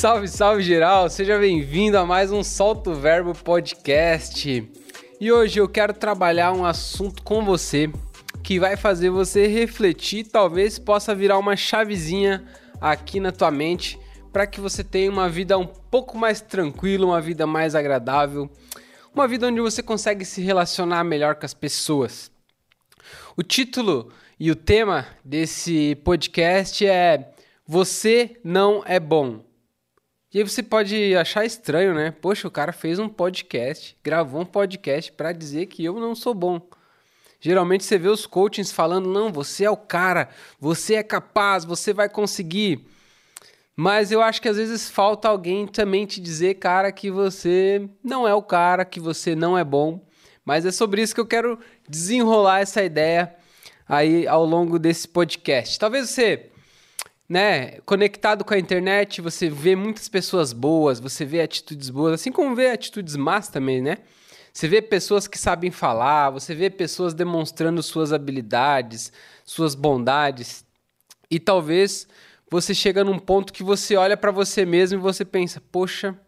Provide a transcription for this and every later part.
Salve, salve geral! Seja bem-vindo a mais um Solto Verbo Podcast. E hoje eu quero trabalhar um assunto com você que vai fazer você refletir, talvez possa virar uma chavezinha aqui na tua mente para que você tenha uma vida um pouco mais tranquila, uma vida mais agradável, uma vida onde você consegue se relacionar melhor com as pessoas. O título e o tema desse podcast é Você não é bom. E aí você pode achar estranho, né? Poxa, o cara fez um podcast, gravou um podcast para dizer que eu não sou bom. Geralmente você vê os coachings falando: "Não, você é o cara, você é capaz, você vai conseguir". Mas eu acho que às vezes falta alguém também te dizer, cara, que você não é o cara, que você não é bom. Mas é sobre isso que eu quero desenrolar essa ideia aí ao longo desse podcast. Talvez você né, conectado com a internet, você vê muitas pessoas boas, você vê atitudes boas, assim como vê atitudes más também, né? Você vê pessoas que sabem falar, você vê pessoas demonstrando suas habilidades, suas bondades. E talvez você chega num ponto que você olha para você mesmo e você pensa: "Poxa,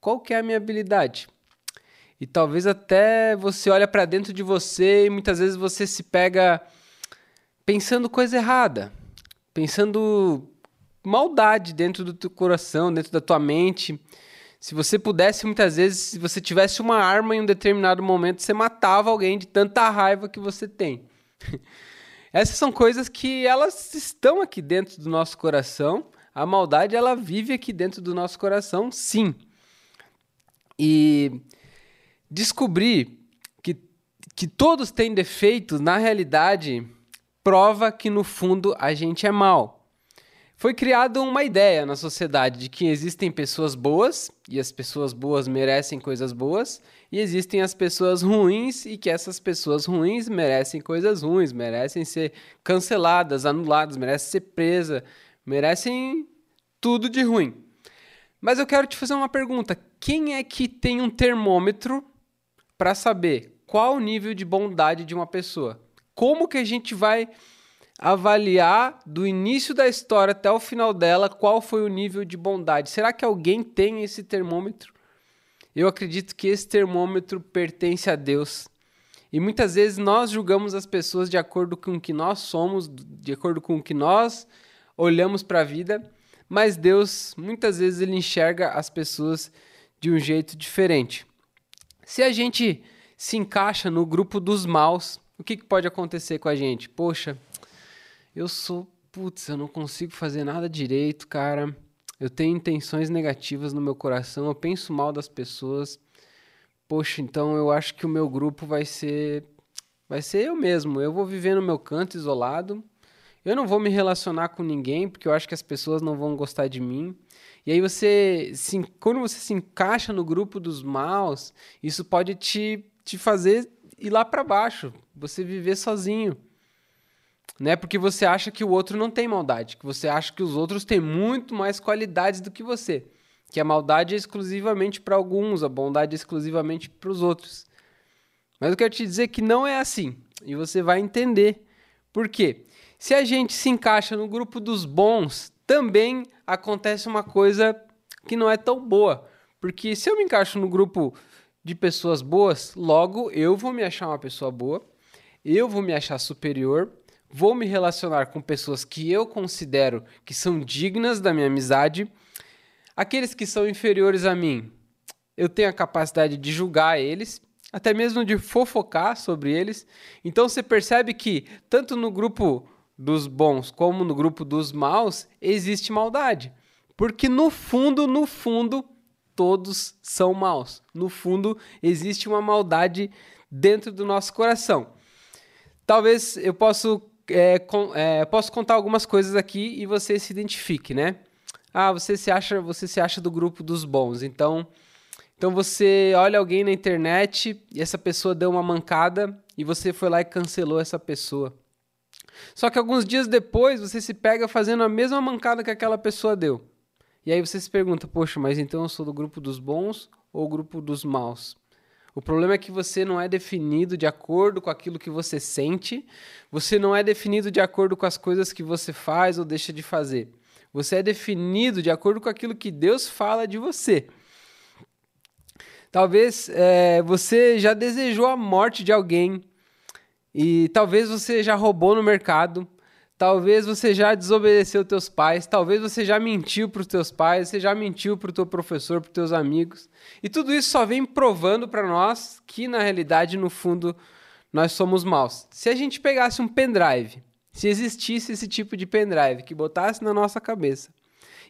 qual que é a minha habilidade?" E talvez até você olha para dentro de você e muitas vezes você se pega pensando coisa errada pensando maldade dentro do teu coração, dentro da tua mente. Se você pudesse, muitas vezes, se você tivesse uma arma em um determinado momento, você matava alguém de tanta raiva que você tem. Essas são coisas que elas estão aqui dentro do nosso coração. A maldade ela vive aqui dentro do nosso coração, sim. E descobrir que, que todos têm defeitos, na realidade, prova que no fundo a gente é mal. Foi criada uma ideia na sociedade de que existem pessoas boas e as pessoas boas merecem coisas boas, e existem as pessoas ruins e que essas pessoas ruins merecem coisas ruins, merecem ser canceladas, anuladas, merecem ser presas, merecem tudo de ruim. Mas eu quero te fazer uma pergunta: quem é que tem um termômetro para saber qual o nível de bondade de uma pessoa? Como que a gente vai avaliar do início da história até o final dela qual foi o nível de bondade? Será que alguém tem esse termômetro? Eu acredito que esse termômetro pertence a Deus. E muitas vezes nós julgamos as pessoas de acordo com o que nós somos, de acordo com o que nós olhamos para a vida, mas Deus muitas vezes ele enxerga as pessoas de um jeito diferente. Se a gente se encaixa no grupo dos maus, o que, que pode acontecer com a gente? Poxa, eu sou, putz, eu não consigo fazer nada direito, cara. Eu tenho intenções negativas no meu coração, eu penso mal das pessoas. Poxa, então eu acho que o meu grupo vai ser vai ser eu mesmo. Eu vou viver no meu canto isolado. Eu não vou me relacionar com ninguém, porque eu acho que as pessoas não vão gostar de mim. E aí você, se, quando você se encaixa no grupo dos maus, isso pode te, te fazer ir lá para baixo, você viver sozinho. Né? Porque você acha que o outro não tem maldade, que você acha que os outros têm muito mais qualidades do que você, que a maldade é exclusivamente para alguns, a bondade é exclusivamente para os outros. Mas eu quero te dizer que não é assim, e você vai entender por quê. Se a gente se encaixa no grupo dos bons, também acontece uma coisa que não é tão boa. Porque se eu me encaixo no grupo de pessoas boas, logo eu vou me achar uma pessoa boa, eu vou me achar superior, vou me relacionar com pessoas que eu considero que são dignas da minha amizade. Aqueles que são inferiores a mim, eu tenho a capacidade de julgar eles, até mesmo de fofocar sobre eles. Então você percebe que tanto no grupo dos bons como no grupo dos maus existe maldade. Porque no fundo, no fundo, todos são maus. No fundo, existe uma maldade dentro do nosso coração. Talvez eu possa, é, é, posso contar algumas coisas aqui e você se identifique, né? Ah, você se acha, você se acha do grupo dos bons. Então, então você olha alguém na internet e essa pessoa deu uma mancada e você foi lá e cancelou essa pessoa. Só que alguns dias depois você se pega fazendo a mesma mancada que aquela pessoa deu. E aí você se pergunta, poxa, mas então eu sou do grupo dos bons ou grupo dos maus? O problema é que você não é definido de acordo com aquilo que você sente, você não é definido de acordo com as coisas que você faz ou deixa de fazer. Você é definido de acordo com aquilo que Deus fala de você. Talvez é, você já desejou a morte de alguém e talvez você já roubou no mercado, talvez você já desobedeceu teus pais, talvez você já mentiu para os teus pais, você já mentiu para o teu professor, para os teus amigos. E tudo isso só vem provando para nós que na realidade, no fundo, nós somos maus. Se a gente pegasse um pendrive, se existisse esse tipo de pendrive que botasse na nossa cabeça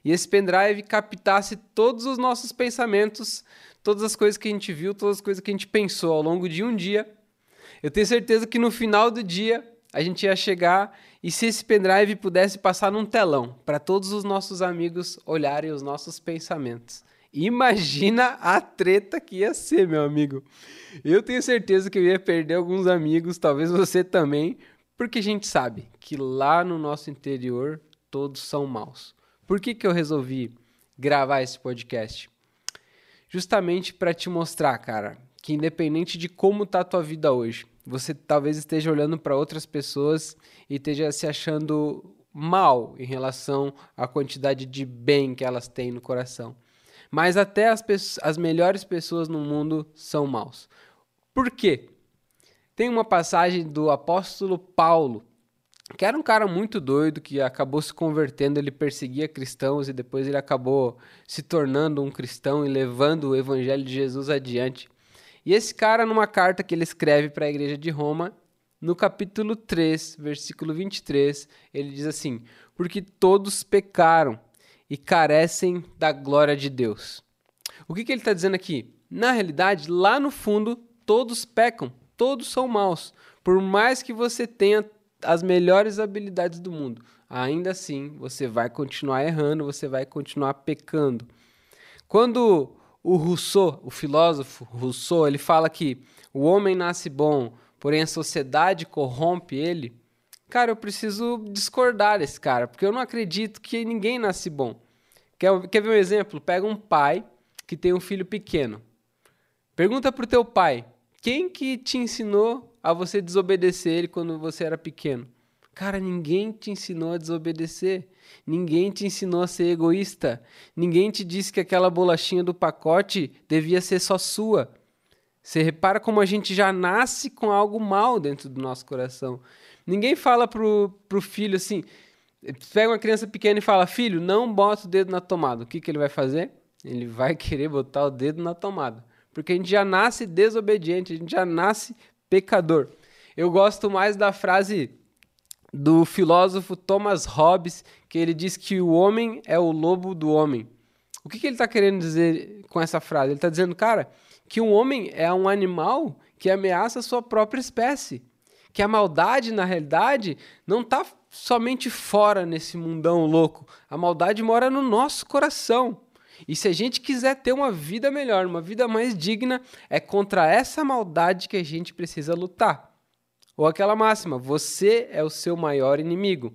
e esse pendrive captasse todos os nossos pensamentos todas as coisas que a gente viu, todas as coisas que a gente pensou ao longo de um dia. Eu tenho certeza que no final do dia a gente ia chegar e se esse pendrive pudesse passar num telão para todos os nossos amigos olharem os nossos pensamentos. Imagina a treta que ia ser, meu amigo. Eu tenho certeza que eu ia perder alguns amigos, talvez você também, porque a gente sabe que lá no nosso interior todos são maus. Por que, que eu resolvi gravar esse podcast? justamente para te mostrar, cara, que independente de como tá a tua vida hoje, você talvez esteja olhando para outras pessoas e esteja se achando mal em relação à quantidade de bem que elas têm no coração. Mas até as, as melhores pessoas no mundo são maus. Por quê? Tem uma passagem do apóstolo Paulo que era um cara muito doido que acabou se convertendo, ele perseguia cristãos e depois ele acabou se tornando um cristão e levando o evangelho de Jesus adiante. E esse cara, numa carta que ele escreve para a igreja de Roma, no capítulo 3, versículo 23, ele diz assim: Porque todos pecaram e carecem da glória de Deus. O que, que ele está dizendo aqui? Na realidade, lá no fundo, todos pecam, todos são maus. Por mais que você tenha as melhores habilidades do mundo. Ainda assim, você vai continuar errando, você vai continuar pecando. Quando o Rousseau, o filósofo Rousseau, ele fala que o homem nasce bom, porém a sociedade corrompe ele, cara, eu preciso discordar desse cara, porque eu não acredito que ninguém nasce bom. Quer, quer ver um exemplo? Pega um pai que tem um filho pequeno. Pergunta pro teu pai, quem que te ensinou a você desobedecer ele quando você era pequeno. Cara, ninguém te ensinou a desobedecer. Ninguém te ensinou a ser egoísta. Ninguém te disse que aquela bolachinha do pacote devia ser só sua. Você repara como a gente já nasce com algo mal dentro do nosso coração. Ninguém fala pro, pro filho assim, pega uma criança pequena e fala, filho, não bota o dedo na tomada. O que, que ele vai fazer? Ele vai querer botar o dedo na tomada. Porque a gente já nasce desobediente, a gente já nasce pecador. Eu gosto mais da frase do filósofo Thomas Hobbes, que ele diz que o homem é o lobo do homem. O que, que ele está querendo dizer com essa frase? Ele está dizendo, cara, que um homem é um animal que ameaça a sua própria espécie. Que a maldade, na realidade, não está somente fora nesse mundão louco. A maldade mora no nosso coração. E se a gente quiser ter uma vida melhor, uma vida mais digna, é contra essa maldade que a gente precisa lutar. Ou aquela máxima: você é o seu maior inimigo.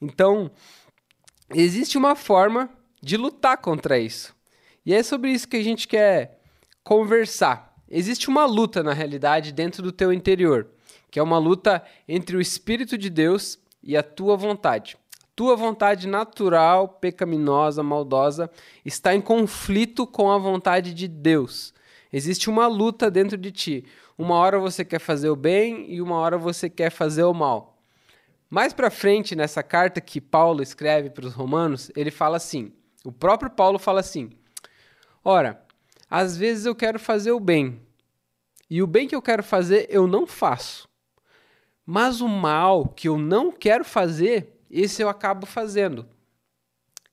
Então, existe uma forma de lutar contra isso. E é sobre isso que a gente quer conversar. Existe uma luta, na realidade, dentro do teu interior, que é uma luta entre o Espírito de Deus e a tua vontade tua vontade natural, pecaminosa, maldosa, está em conflito com a vontade de Deus. Existe uma luta dentro de ti. Uma hora você quer fazer o bem e uma hora você quer fazer o mal. Mais para frente nessa carta que Paulo escreve para os romanos, ele fala assim: o próprio Paulo fala assim: Ora, às vezes eu quero fazer o bem, e o bem que eu quero fazer eu não faço. Mas o mal que eu não quero fazer, esse eu acabo fazendo.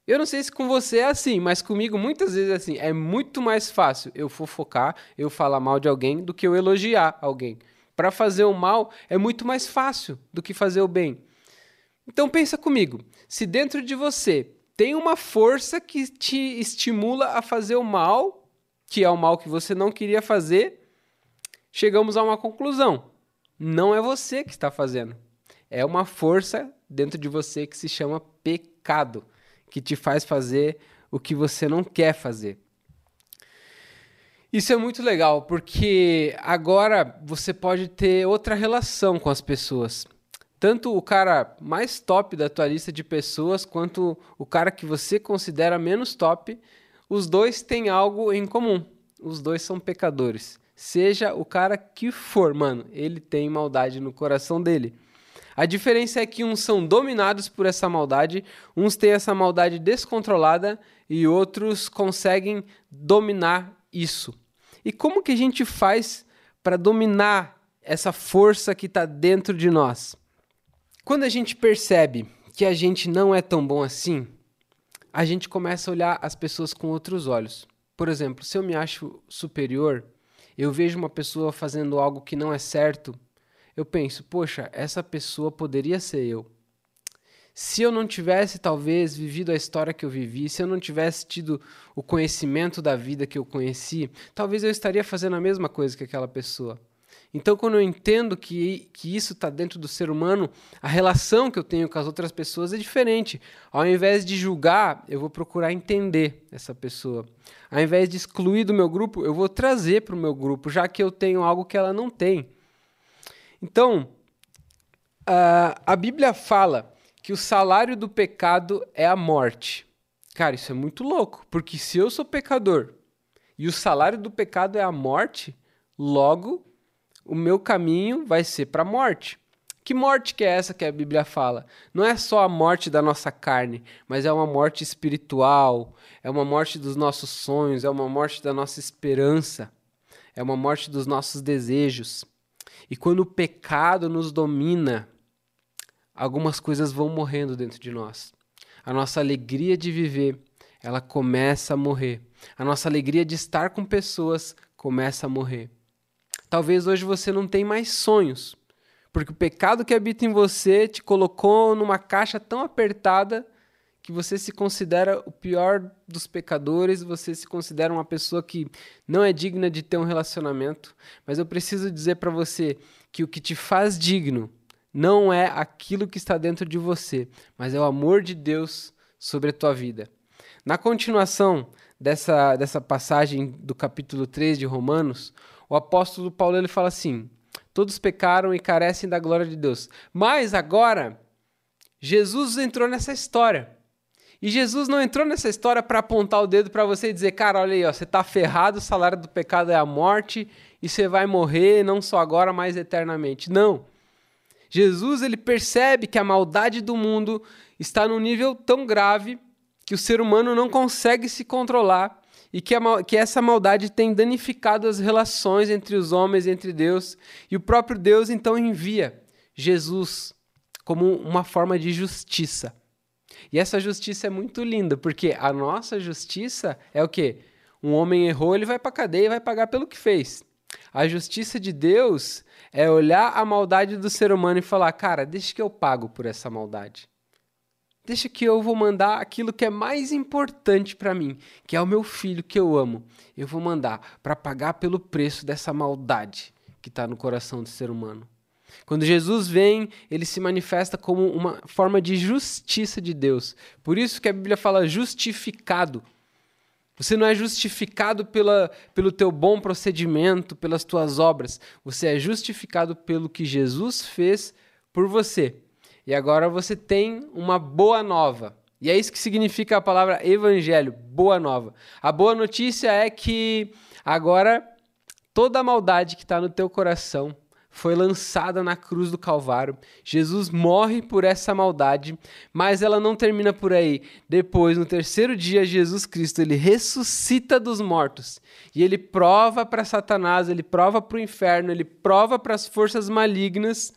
Eu não sei se com você é assim, mas comigo muitas vezes é assim. É muito mais fácil eu fofocar, eu falar mal de alguém, do que eu elogiar alguém. Para fazer o mal é muito mais fácil do que fazer o bem. Então pensa comigo, se dentro de você tem uma força que te estimula a fazer o mal, que é o mal que você não queria fazer, chegamos a uma conclusão. Não é você que está fazendo. É uma força dentro de você que se chama pecado, que te faz fazer o que você não quer fazer. Isso é muito legal, porque agora você pode ter outra relação com as pessoas. tanto o cara mais top da tua lista de pessoas quanto o cara que você considera menos top, os dois têm algo em comum. Os dois são pecadores. Seja o cara que for, mano, ele tem maldade no coração dele. A diferença é que uns são dominados por essa maldade, uns têm essa maldade descontrolada e outros conseguem dominar isso. E como que a gente faz para dominar essa força que está dentro de nós? Quando a gente percebe que a gente não é tão bom assim, a gente começa a olhar as pessoas com outros olhos. Por exemplo, se eu me acho superior, eu vejo uma pessoa fazendo algo que não é certo, eu penso, poxa, essa pessoa poderia ser eu. Se eu não tivesse, talvez, vivido a história que eu vivi, se eu não tivesse tido o conhecimento da vida que eu conheci, talvez eu estaria fazendo a mesma coisa que aquela pessoa. Então, quando eu entendo que, que isso está dentro do ser humano, a relação que eu tenho com as outras pessoas é diferente. Ao invés de julgar, eu vou procurar entender essa pessoa. Ao invés de excluir do meu grupo, eu vou trazer para o meu grupo, já que eu tenho algo que ela não tem. Então, a, a Bíblia fala que o salário do pecado é a morte. Cara, isso é muito louco, porque se eu sou pecador e o salário do pecado é a morte, logo o meu caminho vai ser para a morte. Que morte que é essa que a Bíblia fala? Não é só a morte da nossa carne, mas é uma morte espiritual, é uma morte dos nossos sonhos, é uma morte da nossa esperança, é uma morte dos nossos desejos. E quando o pecado nos domina, algumas coisas vão morrendo dentro de nós. A nossa alegria de viver, ela começa a morrer. A nossa alegria de estar com pessoas começa a morrer. Talvez hoje você não tenha mais sonhos, porque o pecado que habita em você te colocou numa caixa tão apertada que você se considera o pior dos pecadores, você se considera uma pessoa que não é digna de ter um relacionamento. Mas eu preciso dizer para você que o que te faz digno não é aquilo que está dentro de você, mas é o amor de Deus sobre a tua vida. Na continuação dessa, dessa passagem do capítulo 3 de Romanos, o apóstolo Paulo ele fala assim: todos pecaram e carecem da glória de Deus. Mas agora, Jesus entrou nessa história. E Jesus não entrou nessa história para apontar o dedo para você e dizer, cara, olha aí, ó, você está ferrado, o salário do pecado é a morte e você vai morrer não só agora, mas eternamente. Não. Jesus ele percebe que a maldade do mundo está num nível tão grave que o ser humano não consegue se controlar e que, a, que essa maldade tem danificado as relações entre os homens e entre Deus. E o próprio Deus então envia Jesus como uma forma de justiça. E essa justiça é muito linda, porque a nossa justiça é o quê? Um homem errou, ele vai para cadeia e vai pagar pelo que fez. A justiça de Deus é olhar a maldade do ser humano e falar: cara, deixa que eu pago por essa maldade. Deixa que eu vou mandar aquilo que é mais importante para mim, que é o meu filho que eu amo. Eu vou mandar para pagar pelo preço dessa maldade que está no coração do ser humano. Quando Jesus vem, ele se manifesta como uma forma de justiça de Deus. Por isso que a Bíblia fala justificado. Você não é justificado pela, pelo teu bom procedimento, pelas tuas obras. Você é justificado pelo que Jesus fez por você. E agora você tem uma boa nova. E é isso que significa a palavra evangelho, boa nova. A boa notícia é que agora toda a maldade que está no teu coração foi lançada na cruz do Calvário. Jesus morre por essa maldade, mas ela não termina por aí. Depois, no terceiro dia, Jesus Cristo ele ressuscita dos mortos e ele prova para Satanás, ele prova para o inferno, ele prova para as forças malignas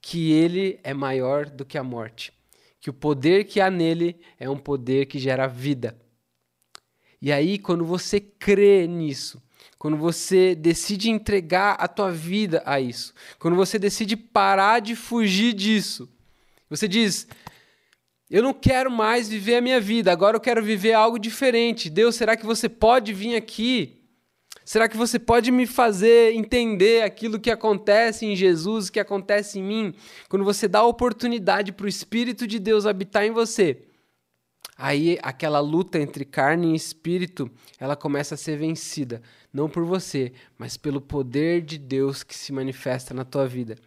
que ele é maior do que a morte, que o poder que há nele é um poder que gera vida. E aí, quando você crê nisso, quando você decide entregar a tua vida a isso, quando você decide parar de fugir disso, você diz: Eu não quero mais viver a minha vida, agora eu quero viver algo diferente. Deus, será que você pode vir aqui Será que você pode me fazer entender aquilo que acontece em Jesus, que acontece em mim, quando você dá a oportunidade para o Espírito de Deus habitar em você? Aí aquela luta entre carne e espírito, ela começa a ser vencida, não por você, mas pelo poder de Deus que se manifesta na tua vida.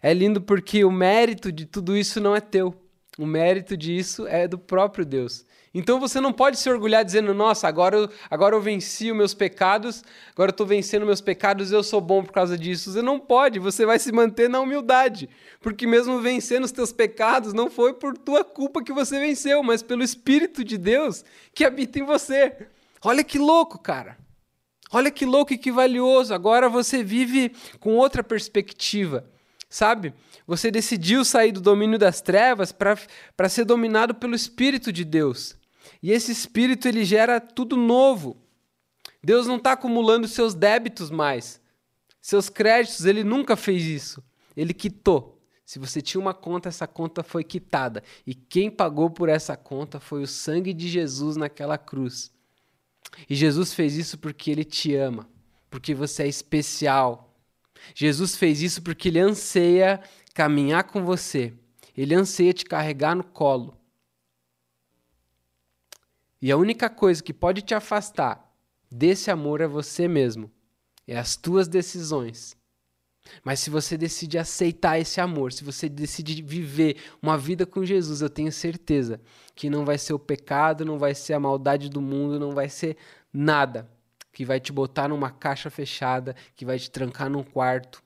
É lindo porque o mérito de tudo isso não é teu. O mérito disso é do próprio Deus. Então você não pode se orgulhar dizendo, nossa, agora eu, agora eu venci os meus pecados, agora eu estou vencendo meus pecados, eu sou bom por causa disso. Você não pode, você vai se manter na humildade. Porque mesmo vencendo os teus pecados, não foi por tua culpa que você venceu, mas pelo Espírito de Deus que habita em você. Olha que louco, cara. Olha que louco e que valioso. Agora você vive com outra perspectiva, sabe? Você decidiu sair do domínio das trevas para ser dominado pelo Espírito de Deus. E esse espírito ele gera tudo novo. Deus não está acumulando seus débitos mais. Seus créditos, ele nunca fez isso. Ele quitou. Se você tinha uma conta, essa conta foi quitada. E quem pagou por essa conta foi o sangue de Jesus naquela cruz. E Jesus fez isso porque ele te ama, porque você é especial. Jesus fez isso porque ele anseia caminhar com você. Ele anseia te carregar no colo. E a única coisa que pode te afastar desse amor é você mesmo, é as tuas decisões. Mas se você decide aceitar esse amor, se você decide viver uma vida com Jesus, eu tenho certeza que não vai ser o pecado, não vai ser a maldade do mundo, não vai ser nada que vai te botar numa caixa fechada, que vai te trancar num quarto.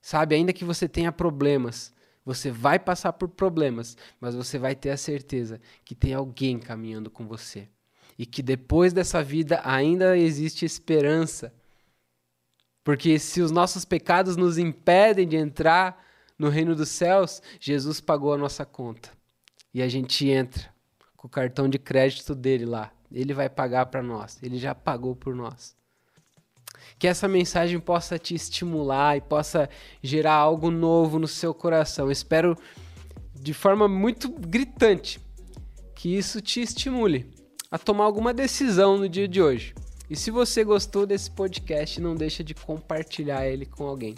Sabe, ainda que você tenha problemas, você vai passar por problemas, mas você vai ter a certeza que tem alguém caminhando com você. E que depois dessa vida ainda existe esperança. Porque se os nossos pecados nos impedem de entrar no reino dos céus, Jesus pagou a nossa conta. E a gente entra com o cartão de crédito dele lá. Ele vai pagar para nós. Ele já pagou por nós que essa mensagem possa te estimular e possa gerar algo novo no seu coração. Espero de forma muito gritante que isso te estimule a tomar alguma decisão no dia de hoje. E se você gostou desse podcast, não deixa de compartilhar ele com alguém.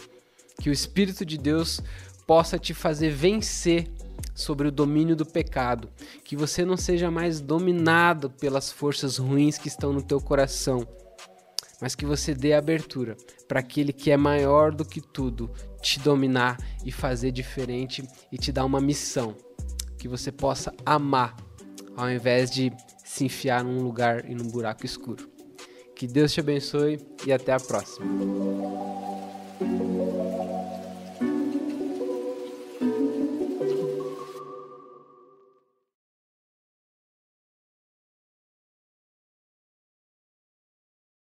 Que o Espírito de Deus possa te fazer vencer sobre o domínio do pecado, que você não seja mais dominado pelas forças ruins que estão no teu coração mas que você dê abertura para aquele que é maior do que tudo te dominar e fazer diferente e te dar uma missão que você possa amar ao invés de se enfiar num lugar e num buraco escuro. Que Deus te abençoe e até a próxima.